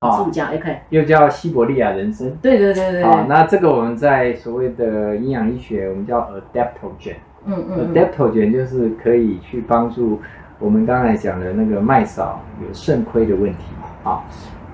助讲 OK，又叫西伯利亚人参。对对对对。好，那这个我们在所谓的营养医学，我们叫 adaptogen。嗯嗯。adaptogen 就是可以去帮助我们刚才讲的那个麦嫂有肾亏的问题啊。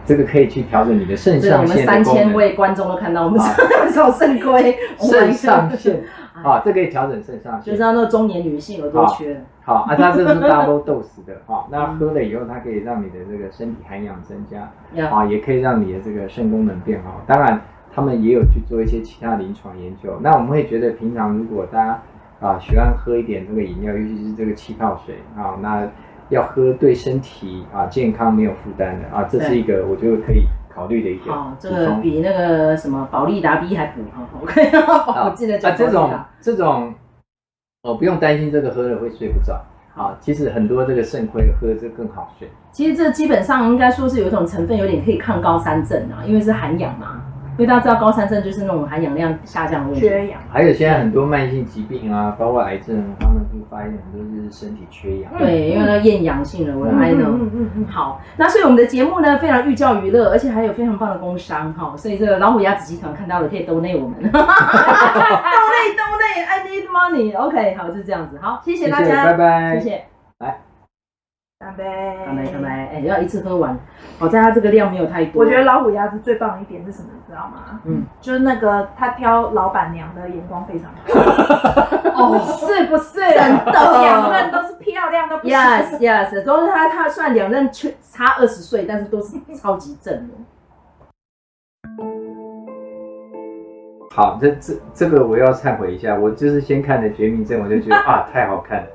这个可以去调整你的肾上腺的功能。我们三千位观众都看到我们 麦嫂肾亏，肾上腺。啊，这可以调整肾上腺，就像那个中年女性有多缺。好啊，它这是 double dose 的哈，那喝了以后，它可以让你的这个身体含氧增加，啊，也可以让你的这个肾功能变好。当然，他们也有去做一些其他临床研究。那我们会觉得，平常如果大家啊喜欢喝一点这个饮料，尤其是这个气泡水啊，那要喝对身体啊健康没有负担的啊，这是一个我觉得可以。考虑的一点，哦，这个比那个什么保力达 B 还补哈，OK，我记得讲啊，这种这种，哦，不用担心这个喝了会睡不着，啊，其实很多这个肾亏喝这更好睡。其实这基本上应该说是有一种成分，有点可以抗高山症啊，因为是含氧嘛。因为大家知道高山症就是那种含氧量下降的问题，缺氧。还有现在很多慢性疾病啊，包括癌症，他们就发现很多是身体缺氧。对，因为它厌氧性的，我的 I know。嗯嗯嗯。好，那所以我们的节目呢，非常寓教于乐，而且还有非常棒的工商哈。所以这个老虎鸭子集团看到了可以 donate 我们。donate donate I need money。OK，好，就是这样子。好，谢谢大家，拜拜，谢谢。干杯！干杯！干杯！哎，要一次喝完。好在它这个量没有太多。我觉得老虎鸭子最棒的一点是什么？你知道吗？嗯，就是那个他挑老板娘的眼光非常好。哦，是不是？真的，两任都是漂亮的。Yes, yes，都是他。他算两任差二十岁，但是都是超级正的。好，这这这个我要忏悔一下，我就是先看的《绝命镇》，我就觉得 啊，太好看了。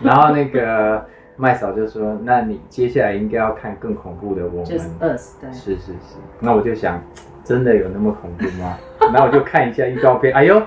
然后那个。麦嫂就说：“那你接下来应该要看更恐怖的我们。”就是 Us，对。是是是。那我就想，真的有那么恐怖吗？然后我就看一下预告片。哎呦，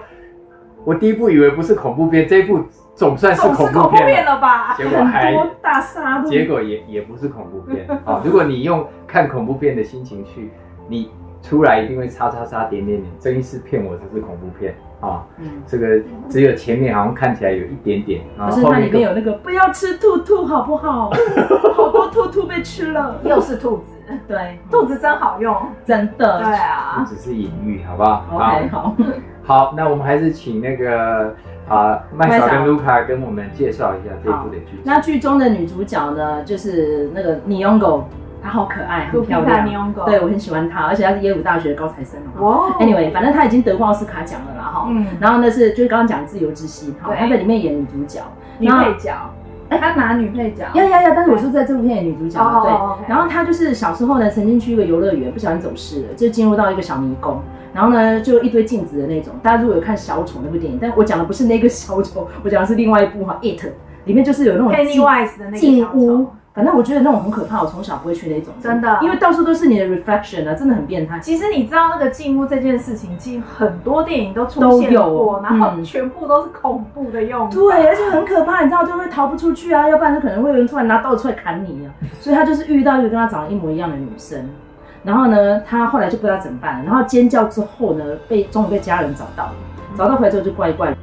我第一部以为不是恐怖片，这一部总算是恐怖片了，吧？结果还大杀，结果也也不是恐怖片。好，如果你用看恐怖片的心情去，你出来一定会叉叉叉点点点，真是骗我，这是恐怖片。啊，嗯，这个只有前面好像看起来有一点点，可是它里面有那个不要吃兔兔，好不好？好多兔兔被吃了，又是兔子，对，兔子真好用，真的，对啊，只是隐喻，好不好？OK，好，好，那我们还是请那个啊麦嫂跟卢卡跟我们介绍一下这一部的剧。那剧中的女主角呢，就是那个尼翁狗。她好可爱，很漂亮。对，我很喜欢她，而且她是耶鲁大学的高材生。哇，Anyway，反正她已经得过奥斯卡奖了啦，哈。嗯。然后那是就是刚刚讲自由之心，哈，她在里面演女主角，女配角。哎，她拿女配角。要要要，但是我是在这部片演女主角。对。然后她就是小时候呢，曾经去一个游乐园，不小心走失了，就进入到一个小迷宫。然后呢，就一堆镜子的那种。大家如果有看小丑那部电影，但我讲的不是那个小丑，我讲的是另外一部哈，It，里面就是有那种镜屋。反正我觉得那种很可怕，我从小不会去那种，真的，因为到处都是你的 reflection 啊，真的很变态。其实你知道那个镜屋这件事情，其实很多电影都出现过，有然后全部都是恐怖的用法。对，而且很可怕，你知道就会逃不出去啊，要不然就可能会有人突然拿刀出来砍你啊。所以他就是遇到一个跟他长得一模一样的女生，然后呢，他后来就不知道怎么办，然后尖叫之后呢，被终于被家人找到了，找到回来之后就怪怪的。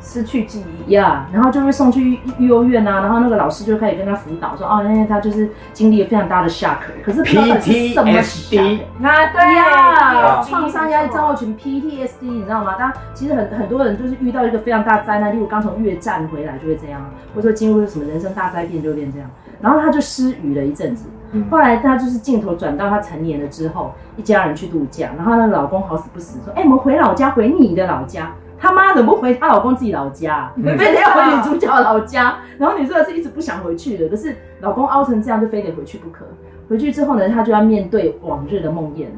失去记忆。呀，yeah, 然后就会送去幼幼儿园啊，然后那个老师就开始跟他辅导说，哦，因为他就是经历了非常大的 shock，可是 PTSD 啊，对呀，创伤压力症候群 PTSD，你知道吗？他其实很很多人就是遇到一个非常大灾难，例如刚从越战回来就会这样，或者说进入什么人生大灾变就会变这样，然后他就失语了一阵子，嗯、后来他就是镜头转到他成年了之后，一家人去度假，然后那个老公好死不死说，哎，我们回老家，回你的老家。他妈怎么不回她老公自己老家，非得要回女主角老家？然后女主角是一直不想回去的，可是老公凹成这样，就非得回去不可。回去之后呢，她就要面对往日的梦魇了。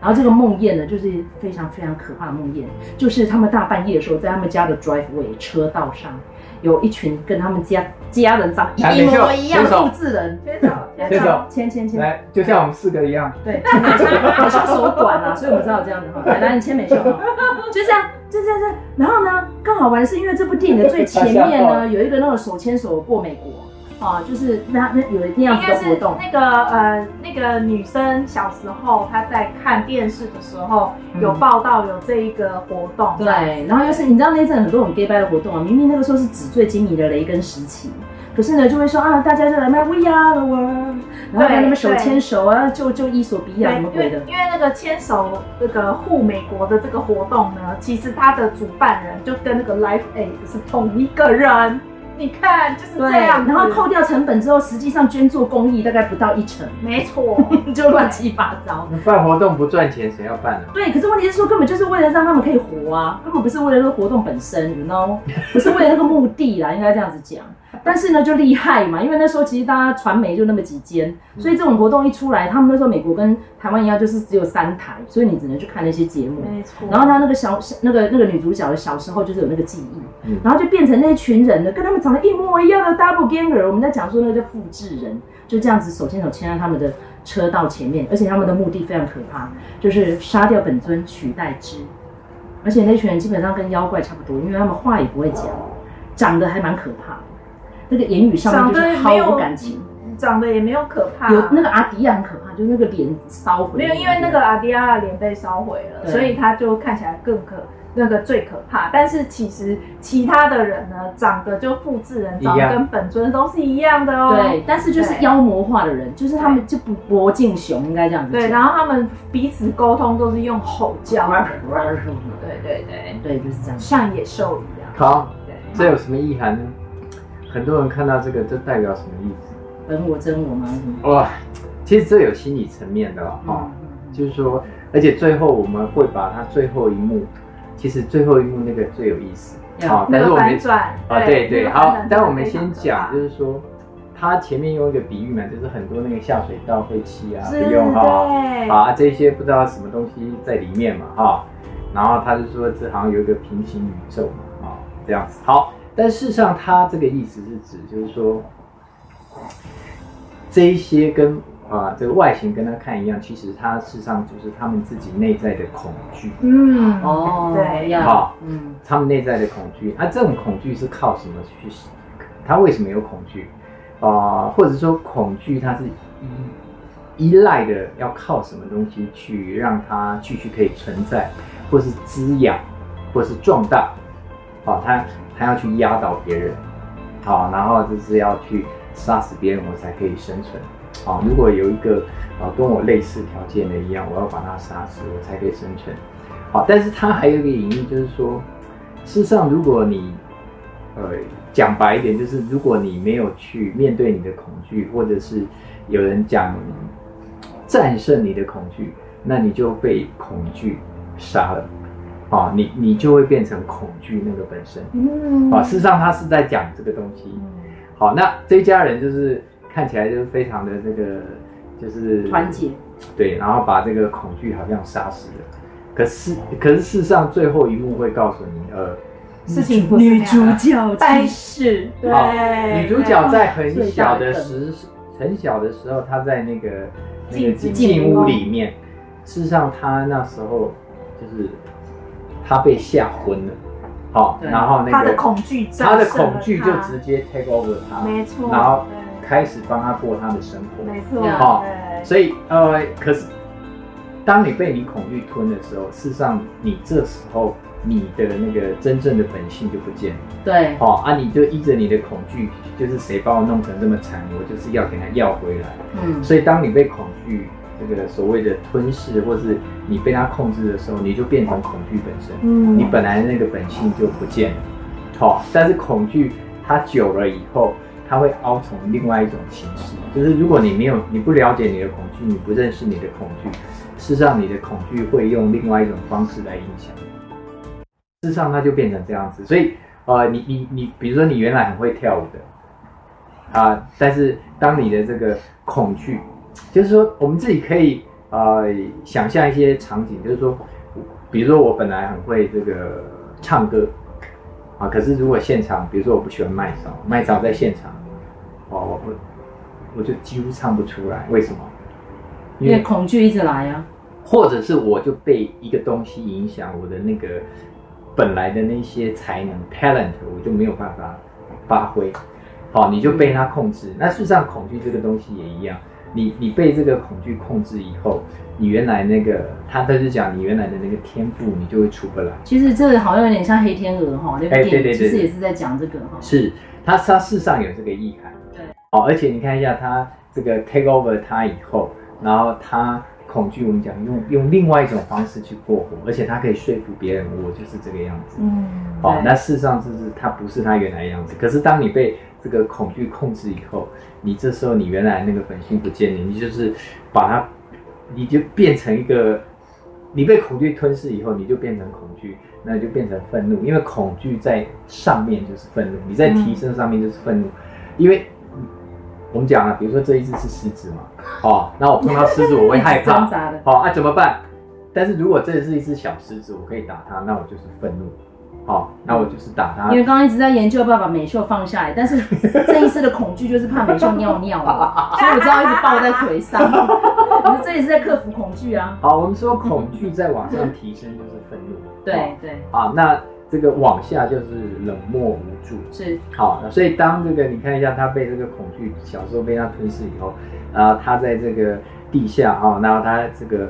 然后这个梦魇呢，就是非常非常可怕的梦魇，就是他们大半夜的时候，在他们家的 driveway 车道上，有一群跟他们家家人长一模一样的复制人，牵手牵手牵牵牵，来，就像我们四个一样，对，好像手短啊，所以我们知道这样子哈。来，来，你牵美秀哈，就这样。这这这，然后呢，更好玩的是，因为这部电影的最前面呢，有一个那种手牵手过美国啊，就是那那有那样子的活动。那个呃，那个女生小时候她在看电视的时候有报道有这一个活动。嗯、对，然后又是你知道那阵很多很 gay 拜的活动啊，明明那个时候是纸醉金迷的雷根时期。可是呢，就会说啊，大家就来卖 We Are the World，然后跟他们手牵手啊，就就伊索比亚什么鬼的。因为那个牵手那个护美国的这个活动呢，其实它的主办人就跟那个 Life Aid 是同一个人。你看就是这样，然后扣掉成本之后，实际上捐做公益大概不到一成，没错，就乱七八糟。办活动不赚钱，谁要办呢？对，可是问题是说，根本就是为了让他们可以活啊，根本不是为了那个活动本身，you know，不是为了那个目的啦，应该这样子讲。但是呢，就厉害嘛，因为那时候其实大家传媒就那么几间，所以这种活动一出来，他们那时候美国跟台湾一样，就是只有三台，所以你只能去看那些节目。没错。然后他那个小那个那个女主角的小时候就是有那个记忆，然后就变成那群人的跟他们长得一模一样的 double ganger。我们在讲说那个叫复制人，就这样子手牵手牵在他们的车道前面，而且他们的目的非常可怕，就是杀掉本尊取代之。而且那群人基本上跟妖怪差不多，因为他们话也不会讲，长得还蛮可怕。那个言语上面就是毫无感情，长得也没有可怕。有那个阿迪亚很可怕，就是那个脸烧毁。没有，因为那个阿迪亚的脸被烧毁了，所以他就看起来更可那个最可怕。但是其实其他的人呢，长得就复制人，长得跟本尊都是一样的哦。对，但是就是妖魔化的人，就是他们就不博敬雄，应该这样子。对，然后他们彼此沟通都是用吼叫。对对对对，就是这样，像野兽一样。好，这有什么意涵呢？很多人看到这个，这代表什么意思？本我真我吗？哇，其实这有心理层面的哈，嗯、就是说，而且最后我们会把它最后一幕，其实最后一幕那个最有意思啊。但是我们啊，对对，好，但我们先讲，就是说，他前面用一个比喻嘛，就是很多那个下水道废气啊，不用哈，啊这些不知道什么东西在里面嘛哈，然后他就说这好像有一个平行宇宙嘛啊，这样子好。但事实上，他这个意思是指，就是说，这一些跟啊这个外形跟他看一样，其实他事实上就是他们自己内在的恐惧。嗯，哦，对，好，嗯，他们内在的恐惧，啊，这种恐惧是靠什么去？他为什么有恐惧？啊、呃，或者说恐惧，它是依依赖的，要靠什么东西去让它继续可以存在，或是滋养，或是壮大？好，他。他要去压倒别人，好，然后就是要去杀死别人，我才可以生存。好，如果有一个啊跟我类似条件的一样，我要把他杀死，我才可以生存。好，但是他还有一个隐喻，就是说，事实上，如果你呃讲白一点，就是如果你没有去面对你的恐惧，或者是有人讲战胜你的恐惧，那你就被恐惧杀了。啊，你你就会变成恐惧那个本身。嗯，啊，事实上他是在讲这个东西。好，那这一家人就是看起来就是非常的这个，就是团结。对，然后把这个恐惧好像杀死了。可是，可是事实上最后一幕会告诉你，呃，事情不女主角但是，对，女主角在很小的时很小的时候，她在那个那个进屋里面，事实上她那时候就是。他被吓昏了，好，对。然后那个他的恐惧，他。的恐惧就直接 take over 他，没错，然后开始帮他过他的生活，没错，好，所以呃，可是当你被你恐惧吞的时候，事实上你这时候你的那个真正的本性就不见了，对，好啊，你就依着你的恐惧，就是谁把我弄成这么惨，我就是要给他要回来，嗯，所以当你被恐惧。这个所谓的吞噬，或是你被它控制的时候，你就变成恐惧本身。嗯，你本来那个本性就不见了。好、哦，但是恐惧它久了以后，它会凹成另外一种形式。就是如果你没有，你不了解你的恐惧，你不认识你的恐惧，事实上你的恐惧会用另外一种方式来影响。事实上，它就变成这样子。所以，呃，你你你，比如说你原来很会跳舞的，啊，但是当你的这个恐惧。就是说，我们自己可以呃想象一些场景，就是说，比如说我本来很会这个唱歌啊，可是如果现场，比如说我不喜欢麦嫂，麦嫂在现场，哦，我我就几乎唱不出来，为什么？因为，恐惧一直来啊，或者是我就被一个东西影响，我的那个本来的那些才能 talent，我就没有办法发挥，好，你就被它控制。那事实上，恐惧这个东西也一样。你你被这个恐惧控制以后，你原来那个他他就讲你原来的那个天赋，你就会出不来。其实这好像有点像黑天鹅哈，那部电影其实也是在讲这个哈。是，他他事实上有这个意涵。对哦，而且你看一下他这个 take over 他以后，然后他恐惧，我们讲用用另外一种方式去过活，而且他可以说服别人，我就是这个样子。嗯，哦，那事实上就是他不是他原来的样子。可是当你被这个恐惧控制以后，你这时候你原来那个本性不见了，你就是把它，你就变成一个，你被恐惧吞噬以后，你就变成恐惧，那就变成愤怒，因为恐惧在上面就是愤怒，你在提升上面就是愤怒，嗯、因为。我们讲啊，比如说这一只是狮子嘛，哦，那我碰到狮子我会害怕，好、哦，啊怎么办？但是如果这是一只小狮子，我可以打它，那我就是愤怒，好、哦，那我就是打他。因为刚刚一直在研究要不要把美秀放下来，但是这一次的恐惧就是怕美秀尿尿了，所以我知道一直抱在腿上。我们这也是在克服恐惧啊。好，我们说恐惧再往上提升就是愤怒，对对。啊，那。这个往下就是冷漠无助，是好，所以当这个你看一下他被这个恐惧小时候被他吞噬以后，然后他在这个地下啊，然后他这个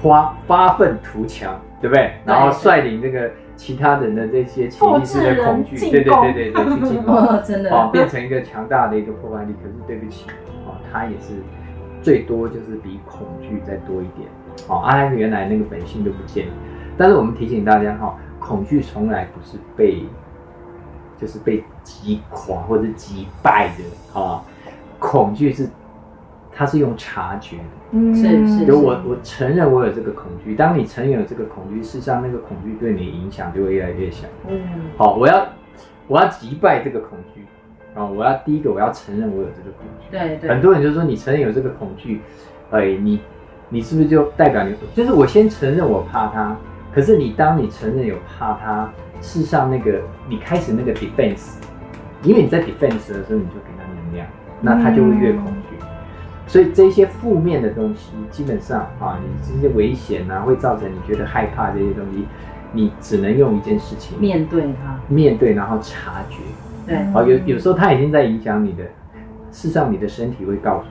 发发愤图强，对不对？然后率领这个其他人的这些潜意识的恐惧，对对对对对，去进攻，真的哦，变成一个强大的一个破坏力。可是对不起，哦，他也是最多就是比恐惧再多一点，啊，他原来那个本性都不见，但是我们提醒大家哈。恐惧从来不是被，就是被击垮或者击败的啊！恐惧是，它是用察觉的，嗯，是是。就我我承认我有这个恐惧，当你承认有这个恐惧，事实上那个恐惧对你的影响就会越来越小。嗯，好，我要我要击败这个恐惧啊！我要第一个我要承认我有这个恐惧。对对。很多人就说你承认有这个恐惧，哎，你你是不是就代表你？就是我先承认我怕它。可是你当你承认有怕他，事实上那个你开始那个 defense，因为你在 defense 的时候，你就给他能量，那他就会越恐惧。嗯、所以这些负面的东西，基本上啊，你这些危险啊，会造成你觉得害怕这些东西，你只能用一件事情面对它，面对然后察觉。对，好，有有时候它已经在影响你的，事实上你的身体会告诉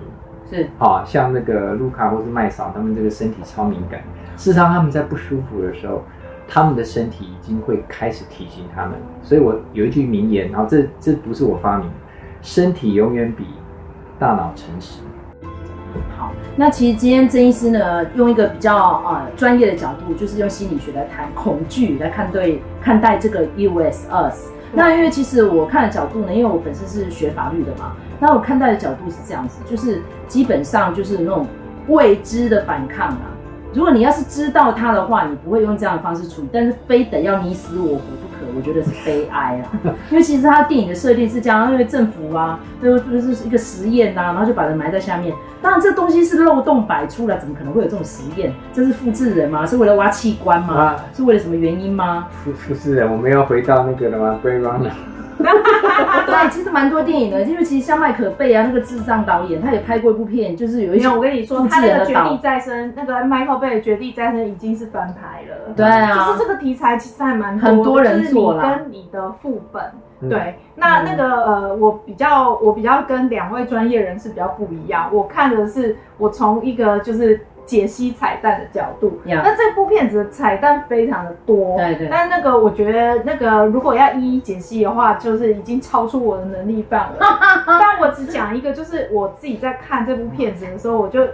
你，是，好，像那个卢卡或是麦嫂，他们这个身体超敏感。事实上，他们在不舒服的时候，他们的身体已经会开始提醒他们。所以我有一句名言，然后这这不是我发明的，身体永远比大脑诚实。好，那其实今天曾医师呢，用一个比较呃专业的角度，就是用心理学来谈恐惧，来看对看待这个 US us。那因为其实我看的角度呢，因为我本身是学法律的嘛，那我看待的角度是这样子，就是基本上就是那种未知的反抗啊。如果你要是知道他的话，你不会用这样的方式处理，但是非得要你死我活不可，我觉得是悲哀啊。因为其实他电影的设定是这样，因为政府啊，就就是一个实验呐，然后就把人埋在下面。当然这东西是漏洞百出了，怎么可能会有这种实验？这是复制人吗？是为了挖器官吗？啊、是为了什么原因吗？复复制人，我们要回到那个了吗？Blade Runner 对，其实蛮多电影的，因为其实像麦可贝啊，那个智障导演，他也拍过一部片，就是有一些。我跟你说，他那个绝地再生，那个麦克贝的绝地再生已经是翻拍了。对啊，就是这个题材其实还蛮多，很多人做了。就是你跟你的副本，嗯、对，那那个呃，我比较我比较跟两位专业人士比较不一样，我看的是我从一个就是。解析彩蛋的角度，Yeah. 那这部片子的彩蛋非常的多，对对。但那个我觉得，那个如果要一一解析的话，就是已经超出我的能力范围。但我只讲一个，就是我自己在看这部片子的时候，我就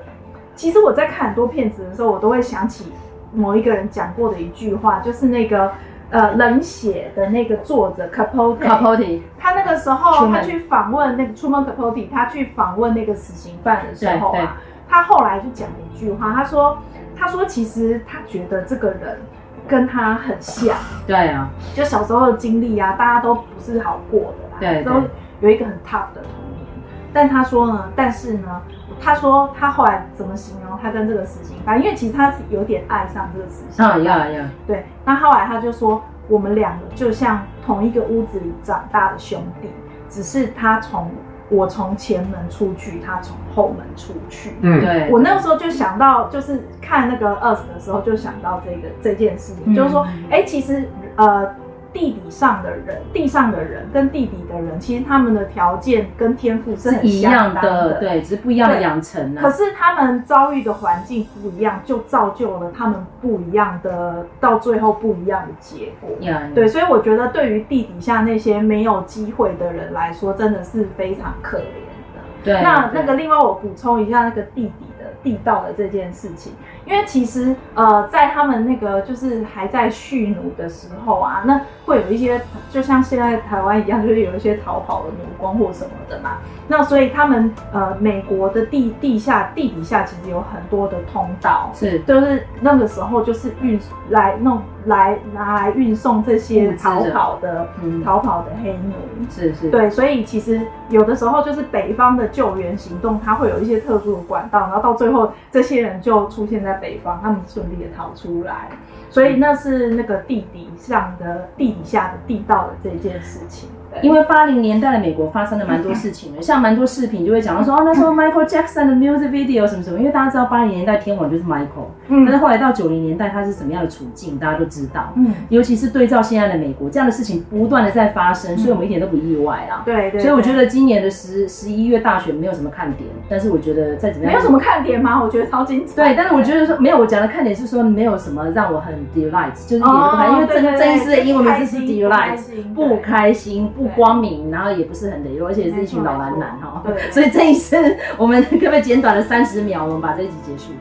其实我在看很多片子的时候，我都会想起某一个人讲过的一句话，就是那个呃冷血的那个作者 Capote，Capote，他那个时候他去访问那个 Truman Capote，他去访问那个死刑犯的时候啊。他后来就讲了一句话，他说：“他说其实他觉得这个人跟他很像，对啊，就小时候的经历啊，大家都不是好过的啦，对，都有一个很 tough 的童年。但他说呢，但是呢，他说他后来怎么形容他跟这个死刑犯，因为其实他是有点爱上这个死刑犯，呀呀，对。那后来他就说，我们两个就像同一个屋子里长大的兄弟，只是他从。”我从前门出去，他从后门出去。嗯，对。我那个时候就想到，就是看那个 US 的时候，就想到这个这件事情，嗯、就是说，哎、欸，其实呃，地底上的人，地上的人跟地底的人，其实他们的条件跟天赋是很一样的，对，只是不一样的养成。可是他们遭遇的环境不一样，就造就了他们不一样的，到最后不一样的结果。Yeah, 对，所以我觉得对于地底下那些没有机会的人来说，真的是非常可怜的。对，那那个另外我补充一下那个地底的。地道的这件事情，因为其实呃，在他们那个就是还在蓄奴的时候啊，那会有一些，就像现在台湾一样，就是有一些逃跑的奴工或什么的嘛。那所以他们呃，美国的地地下地底下其实有很多的通道，是，就是那个时候就是运来弄来拿来运送这些逃跑的、嗯、逃跑的黑奴，是是，对，所以其实有的时候就是北方的救援行动，它会有一些特殊的管道，然后到最后这些人就出现在在北方，他们顺利的逃出来，所以那是那个地底上的地底下的地道的这件事情。因为八零年代的美国发生了蛮多事情的，像蛮多视频就会讲到说，哦，那时候 Michael Jackson 的 music video 什么什么，因为大家知道八零年代天王就是 Michael，嗯，但是后来到九零年代他是什么样的处境，大家都知道，嗯，尤其是对照现在的美国，这样的事情不断的在发生，所以我们一点都不意外啊，对对，所以我觉得今年的十十一月大选没有什么看点，但是我觉得再怎么样，没有什么看点吗？我觉得超精彩，对，但是我觉得说没有，我讲的看点是说没有什么让我很 delight，就是点不开，因为郑郑医师的英文名字是 delight，不开心，不光明，然后。也不是很雷，而且是一群老男男哈，对，所以这一次我们可不可以简短了三十秒，我们把这一集结束？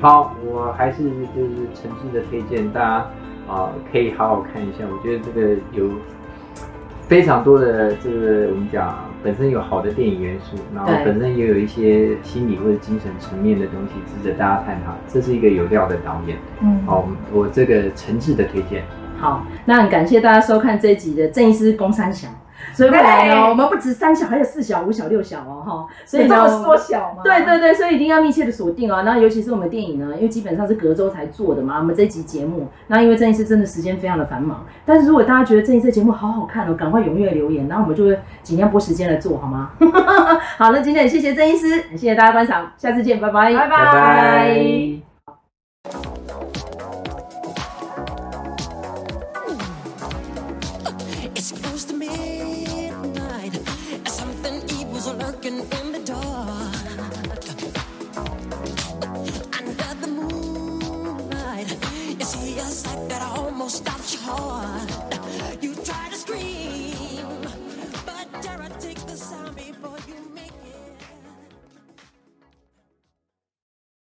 好，我还是就是诚挚的推荐大家啊、呃，可以好好看一下。我觉得这个有非常多的这个我们讲本身有好的电影元素，然后本身也有一些心理或者精神层面的东西值得大家探讨。这是一个有料的导演，嗯，好，我这个诚挚的推荐。好，那很感谢大家收看这一集的郑医师公三小。所以未来呢，我们不止三小，还有四小、五小、六小哦，哈。所以这么缩小吗？对对对，所以一定要密切的锁定哦。那尤其是我们电影呢，因为基本上是隔周才做的嘛。我们这一集节目，那因为郑医师真的时间非常的繁忙，但是如果大家觉得郑医师节目好好看哦，赶快踊跃留言，然后我们就会尽量拨时间来做好吗？好，那今天也谢谢郑医师，谢谢大家观赏，下次见，拜拜，拜拜。拜拜。knocking in the dark, Under the moonlight, you see a sight that almost stops your heart.